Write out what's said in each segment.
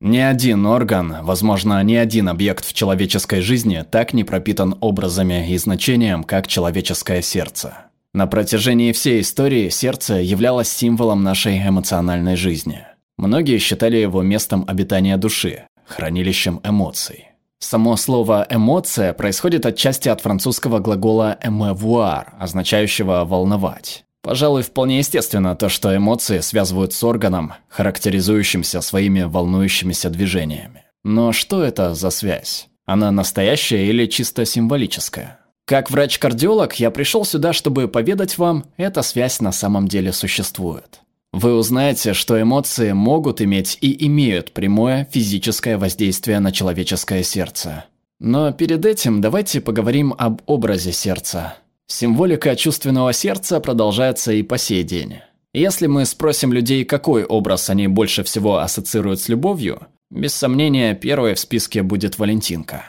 Ни один орган, возможно, ни один объект в человеческой жизни так не пропитан образами и значением, как человеческое сердце. На протяжении всей истории сердце являлось символом нашей эмоциональной жизни. Многие считали его местом обитания души, хранилищем эмоций. Само слово «эмоция» происходит отчасти от французского глагола «émeuvoir», означающего «волновать». Пожалуй, вполне естественно то, что эмоции связывают с органом, характеризующимся своими волнующимися движениями. Но что это за связь? Она настоящая или чисто символическая? Как врач-кардиолог я пришел сюда, чтобы поведать вам, эта связь на самом деле существует. Вы узнаете, что эмоции могут иметь и имеют прямое физическое воздействие на человеческое сердце. Но перед этим давайте поговорим об образе сердца. Символика чувственного сердца продолжается и по сей день. Если мы спросим людей, какой образ они больше всего ассоциируют с любовью, без сомнения, первой в списке будет Валентинка.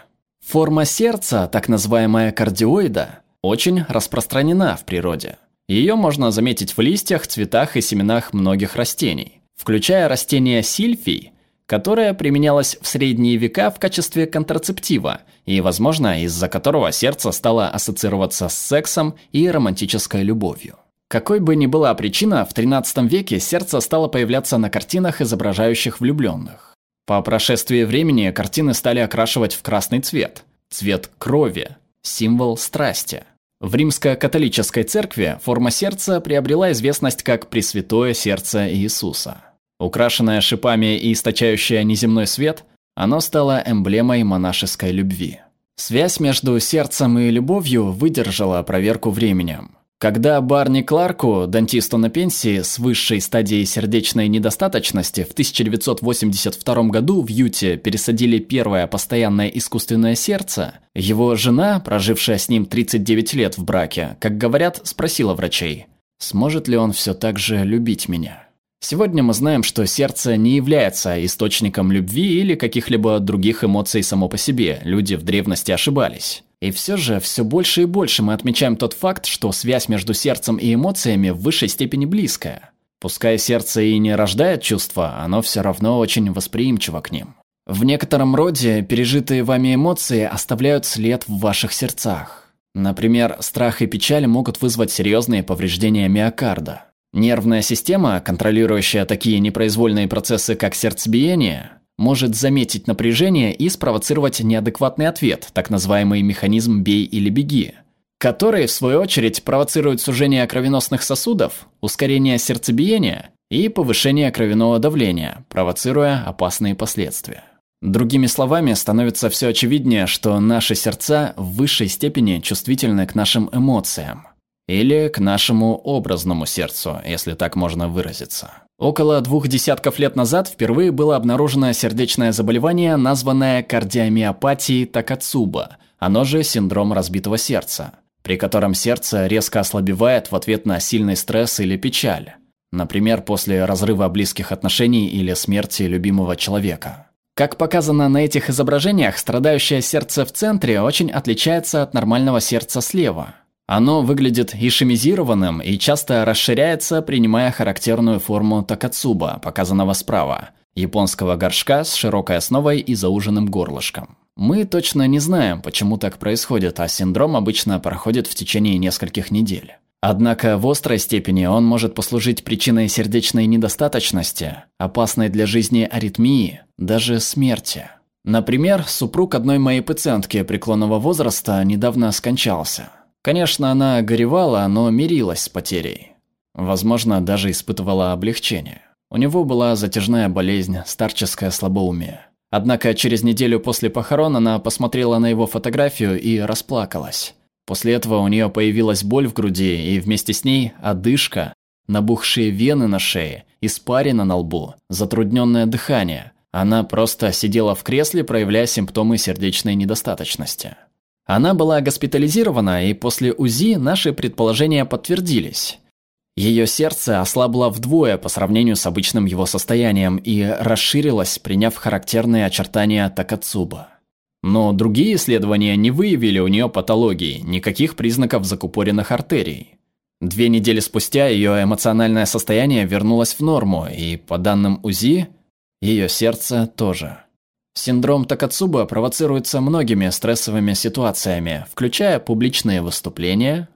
Форма сердца, так называемая кардиоида, очень распространена в природе. Ее можно заметить в листьях, цветах и семенах многих растений, включая растение сильфий, которое применялось в средние века в качестве контрацептива и, возможно, из-за которого сердце стало ассоциироваться с сексом и романтической любовью. Какой бы ни была причина, в XIII веке сердце стало появляться на картинах, изображающих влюбленных. По прошествии времени картины стали окрашивать в красный цвет, цвет крови, символ страсти. В римско-католической церкви форма сердца приобрела известность как Пресвятое сердце Иисуса. Украшенное шипами и источающее неземной свет, оно стало эмблемой монашеской любви. Связь между сердцем и любовью выдержала проверку временем. Когда Барни Кларку, дантисту на пенсии с высшей стадией сердечной недостаточности, в 1982 году в Юте пересадили первое постоянное искусственное сердце, его жена, прожившая с ним 39 лет в браке, как говорят, спросила врачей, сможет ли он все так же любить меня. Сегодня мы знаем, что сердце не является источником любви или каких-либо других эмоций само по себе. Люди в древности ошибались. И все же, все больше и больше мы отмечаем тот факт, что связь между сердцем и эмоциями в высшей степени близкая. Пускай сердце и не рождает чувства, оно все равно очень восприимчиво к ним. В некотором роде пережитые вами эмоции оставляют след в ваших сердцах. Например, страх и печаль могут вызвать серьезные повреждения миокарда. Нервная система, контролирующая такие непроизвольные процессы, как сердцебиение, может заметить напряжение и спровоцировать неадекватный ответ, так называемый механизм «бей или беги», который, в свою очередь, провоцирует сужение кровеносных сосудов, ускорение сердцебиения и повышение кровяного давления, провоцируя опасные последствия. Другими словами, становится все очевиднее, что наши сердца в высшей степени чувствительны к нашим эмоциям. Или к нашему образному сердцу, если так можно выразиться. Около двух десятков лет назад впервые было обнаружено сердечное заболевание, названное кардиомиопатией Такацуба, оно же синдром разбитого сердца, при котором сердце резко ослабевает в ответ на сильный стресс или печаль, например, после разрыва близких отношений или смерти любимого человека. Как показано на этих изображениях, страдающее сердце в центре очень отличается от нормального сердца слева – оно выглядит ишемизированным и часто расширяется, принимая характерную форму такацуба, показанного справа, японского горшка с широкой основой и зауженным горлышком. Мы точно не знаем, почему так происходит, а синдром обычно проходит в течение нескольких недель. Однако в острой степени он может послужить причиной сердечной недостаточности, опасной для жизни аритмии, даже смерти. Например, супруг одной моей пациентки преклонного возраста недавно скончался – Конечно, она горевала, но мирилась с потерей. Возможно, даже испытывала облегчение. У него была затяжная болезнь, старческое слабоумие. Однако через неделю после похорон она посмотрела на его фотографию и расплакалась. После этого у нее появилась боль в груди, и вместе с ней одышка, набухшие вены на шее, испарина на лбу, затрудненное дыхание. Она просто сидела в кресле, проявляя симптомы сердечной недостаточности. Она была госпитализирована, и после УЗИ наши предположения подтвердились. Ее сердце ослабло вдвое по сравнению с обычным его состоянием и расширилось, приняв характерные очертания Такацуба. Но другие исследования не выявили у нее патологии, никаких признаков закупоренных артерий. Две недели спустя ее эмоциональное состояние вернулось в норму, и по данным УЗИ, Ее сердце тоже. Синдром Такацуба провоцируется многими стрессовыми ситуациями, включая публичные выступления,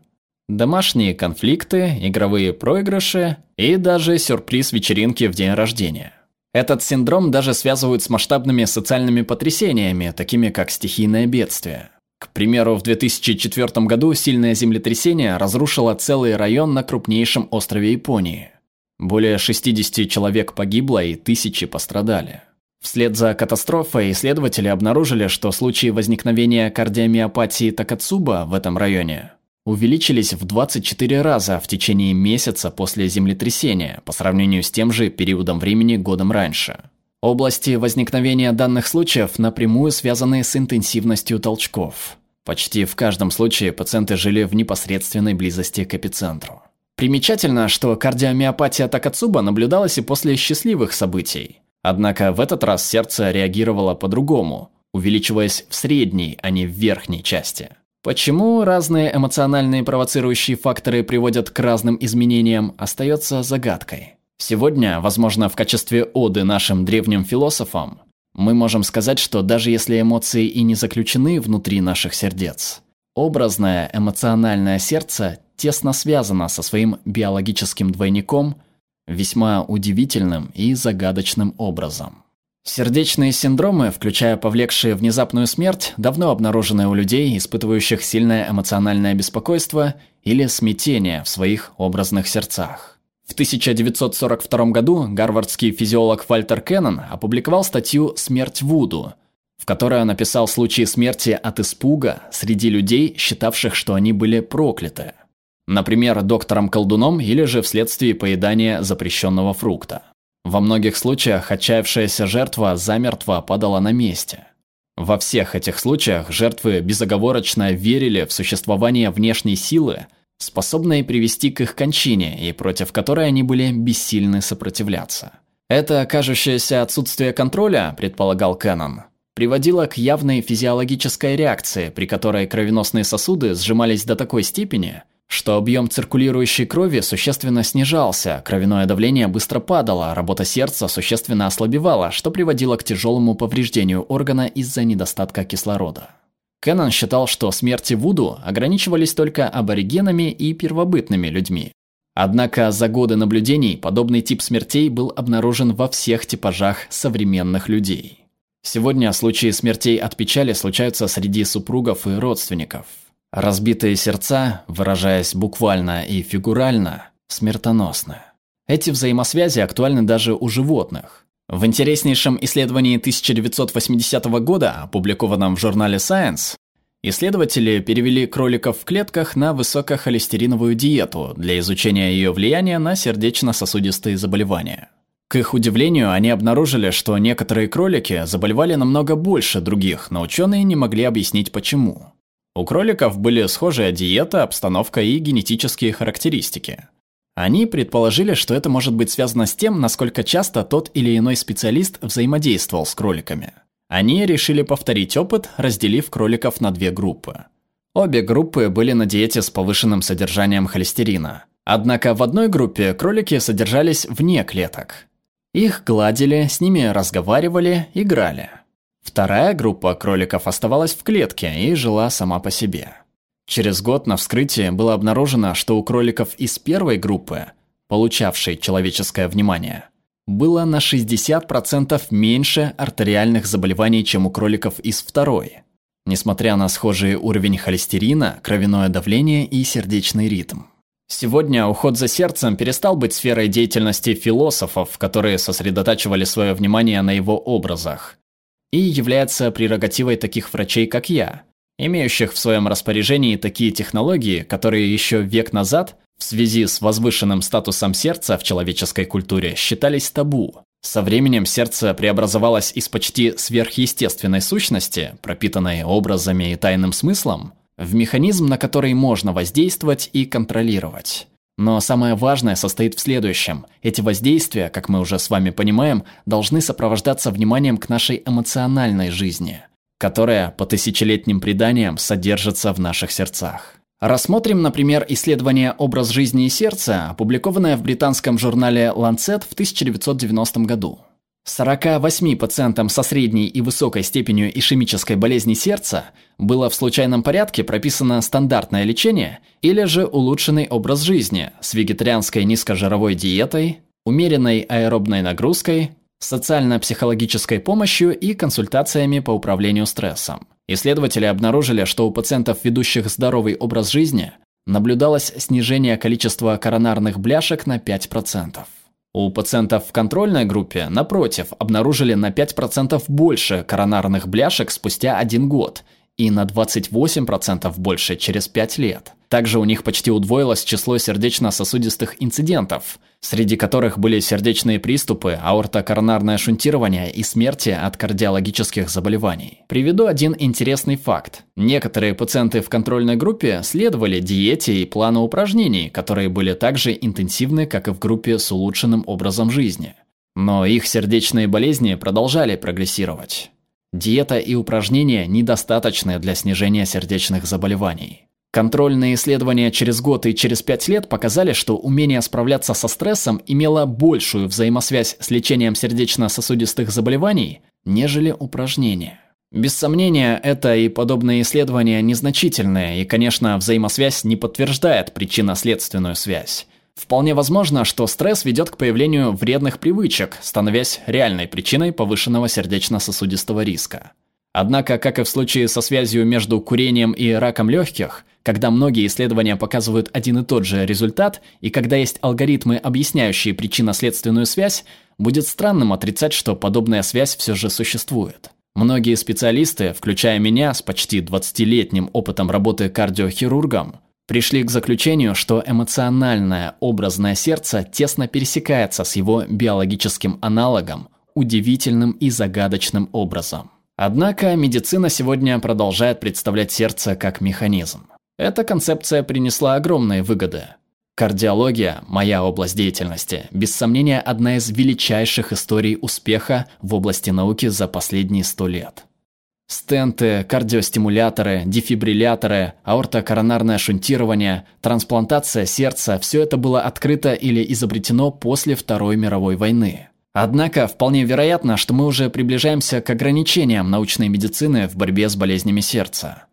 домашние конфликты, игровые проигрыши и даже сюрприз вечеринки в день рождения. Этот синдром даже связывают с масштабными социальными потрясениями, такими как стихийное бедствие. К примеру, в 2004 году сильное землетрясение разрушило целый район на крупнейшем острове Японии. Более 60 человек погибло и тысячи пострадали. Вслед за катастрофой исследователи обнаружили, что случаи возникновения кардиомиопатии Такацуба в этом районе увеличились в 24 раза в течение месяца после землетрясения по сравнению с тем же периодом времени годом раньше. Области возникновения данных случаев напрямую связаны с интенсивностью толчков. Почти в каждом случае пациенты жили в непосредственной близости к эпицентру. Примечательно, что кардиомиопатия Такацуба наблюдалась и после счастливых событий. Однако в этот раз сердце реагировало по-другому, увеличиваясь в средней, а не в верхней части. Почему разные эмоциональные провоцирующие факторы приводят к разным изменениям, остается загадкой. Сегодня, возможно, в качестве оды нашим древним философам, мы можем сказать, что даже если эмоции и не заключены внутри наших сердец, образное эмоциональное сердце тесно связано со своим биологическим двойником – весьма удивительным и загадочным образом. Сердечные синдромы, включая повлекшие внезапную смерть, давно обнаружены у людей, испытывающих сильное эмоциональное беспокойство или смятение в своих образных сердцах. В 1942 году гарвардский физиолог Вальтер Кеннон опубликовал статью «Смерть Вуду», в которой он описал случаи смерти от испуга среди людей, считавших, что они были прокляты. Например, доктором-колдуном или же вследствие поедания запрещенного фрукта. Во многих случаях отчаявшаяся жертва замертво падала на месте. Во всех этих случаях жертвы безоговорочно верили в существование внешней силы, способной привести к их кончине и против которой они были бессильны сопротивляться. Это кажущееся отсутствие контроля, предполагал Кеннон, приводило к явной физиологической реакции, при которой кровеносные сосуды сжимались до такой степени, что объем циркулирующей крови существенно снижался, кровяное давление быстро падало, работа сердца существенно ослабевала, что приводило к тяжелому повреждению органа из-за недостатка кислорода. Кеннон считал, что смерти Вуду ограничивались только аборигенами и первобытными людьми. Однако за годы наблюдений подобный тип смертей был обнаружен во всех типажах современных людей. Сегодня случаи смертей от печали случаются среди супругов и родственников – Разбитые сердца, выражаясь буквально и фигурально, смертоносны. Эти взаимосвязи актуальны даже у животных. В интереснейшем исследовании 1980 года, опубликованном в журнале Science, исследователи перевели кроликов в клетках на высокохолестериновую диету для изучения ее влияния на сердечно-сосудистые заболевания. К их удивлению, они обнаружили, что некоторые кролики заболевали намного больше других, но ученые не могли объяснить почему. У кроликов были схожая диета, обстановка и генетические характеристики. Они предположили, что это может быть связано с тем, насколько часто тот или иной специалист взаимодействовал с кроликами. Они решили повторить опыт, разделив кроликов на две группы. Обе группы были на диете с повышенным содержанием холестерина. Однако в одной группе кролики содержались вне клеток. Их гладили, с ними разговаривали, играли. Вторая группа кроликов оставалась в клетке и жила сама по себе. Через год на вскрытии было обнаружено, что у кроликов из первой группы, получавшей человеческое внимание, было на 60% меньше артериальных заболеваний, чем у кроликов из второй, несмотря на схожий уровень холестерина, кровяное давление и сердечный ритм. Сегодня уход за сердцем перестал быть сферой деятельности философов, которые сосредотачивали свое внимание на его образах, и является прерогативой таких врачей, как я, имеющих в своем распоряжении такие технологии, которые еще век назад, в связи с возвышенным статусом сердца в человеческой культуре, считались табу. Со временем сердце преобразовалось из почти сверхъестественной сущности, пропитанной образами и тайным смыслом, в механизм, на который можно воздействовать и контролировать. Но самое важное состоит в следующем. Эти воздействия, как мы уже с вами понимаем, должны сопровождаться вниманием к нашей эмоциональной жизни, которая по тысячелетним преданиям содержится в наших сердцах. Рассмотрим, например, исследование «Образ жизни и сердца», опубликованное в британском журнале Lancet в 1990 году. 48 пациентам со средней и высокой степенью ишемической болезни сердца было в случайном порядке прописано стандартное лечение или же улучшенный образ жизни с вегетарианской низкожировой диетой, умеренной аэробной нагрузкой, социально-психологической помощью и консультациями по управлению стрессом. Исследователи обнаружили, что у пациентов, ведущих здоровый образ жизни, наблюдалось снижение количества коронарных бляшек на 5%. У пациентов в контрольной группе, напротив, обнаружили на 5% больше коронарных бляшек спустя один год и на 28% больше через 5 лет. Также у них почти удвоилось число сердечно-сосудистых инцидентов, среди которых были сердечные приступы, аортокоронарное шунтирование и смерти от кардиологических заболеваний. Приведу один интересный факт. Некоторые пациенты в контрольной группе следовали диете и плану упражнений, которые были так же интенсивны, как и в группе с улучшенным образом жизни. Но их сердечные болезни продолжали прогрессировать. Диета и упражнения недостаточны для снижения сердечных заболеваний. Контрольные исследования через год и через пять лет показали, что умение справляться со стрессом имело большую взаимосвязь с лечением сердечно-сосудистых заболеваний, нежели упражнения. Без сомнения, это и подобные исследования незначительные, и, конечно, взаимосвязь не подтверждает причинно-следственную связь. Вполне возможно, что стресс ведет к появлению вредных привычек, становясь реальной причиной повышенного сердечно-сосудистого риска. Однако, как и в случае со связью между курением и раком легких, когда многие исследования показывают один и тот же результат, и когда есть алгоритмы, объясняющие причинно-следственную связь, будет странным отрицать, что подобная связь все же существует. Многие специалисты, включая меня с почти 20-летним опытом работы кардиохирургом, пришли к заключению, что эмоциональное образное сердце тесно пересекается с его биологическим аналогом удивительным и загадочным образом. Однако медицина сегодня продолжает представлять сердце как механизм. Эта концепция принесла огромные выгоды. Кардиология, моя область деятельности, без сомнения одна из величайших историй успеха в области науки за последние сто лет. Стенты, кардиостимуляторы, дефибрилляторы, аортокоронарное шунтирование, трансплантация сердца – все это было открыто или изобретено после Второй мировой войны. Однако вполне вероятно, что мы уже приближаемся к ограничениям научной медицины в борьбе с болезнями сердца.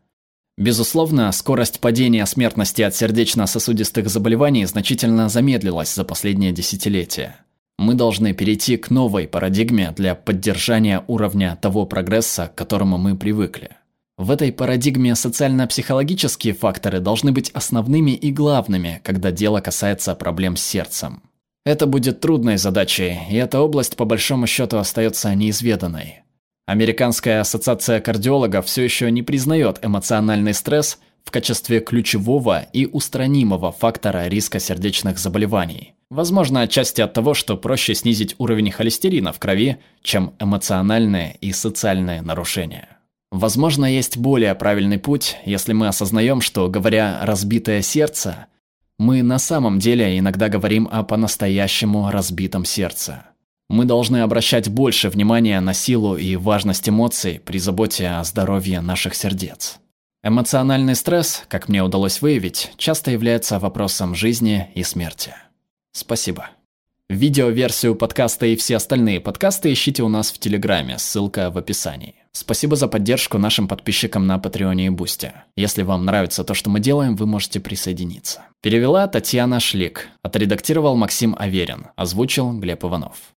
Безусловно, скорость падения смертности от сердечно-сосудистых заболеваний значительно замедлилась за последние десятилетия. Мы должны перейти к новой парадигме для поддержания уровня того прогресса, к которому мы привыкли. В этой парадигме социально-психологические факторы должны быть основными и главными, когда дело касается проблем с сердцем. Это будет трудной задачей, и эта область по большому счету остается неизведанной. Американская ассоциация кардиологов все еще не признает эмоциональный стресс в качестве ключевого и устранимого фактора риска сердечных заболеваний. Возможно, отчасти от того, что проще снизить уровень холестерина в крови, чем эмоциональные и социальные нарушения. Возможно, есть более правильный путь, если мы осознаем, что, говоря «разбитое сердце», мы на самом деле иногда говорим о по-настоящему разбитом сердце. Мы должны обращать больше внимания на силу и важность эмоций при заботе о здоровье наших сердец. Эмоциональный стресс, как мне удалось выявить, часто является вопросом жизни и смерти. Спасибо. Видеоверсию подкаста и все остальные подкасты ищите у нас в Телеграме, ссылка в описании. Спасибо за поддержку нашим подписчикам на Патреоне и Бусте. Если вам нравится то, что мы делаем, вы можете присоединиться. Перевела Татьяна Шлик, отредактировал Максим Аверин, озвучил Глеб Иванов.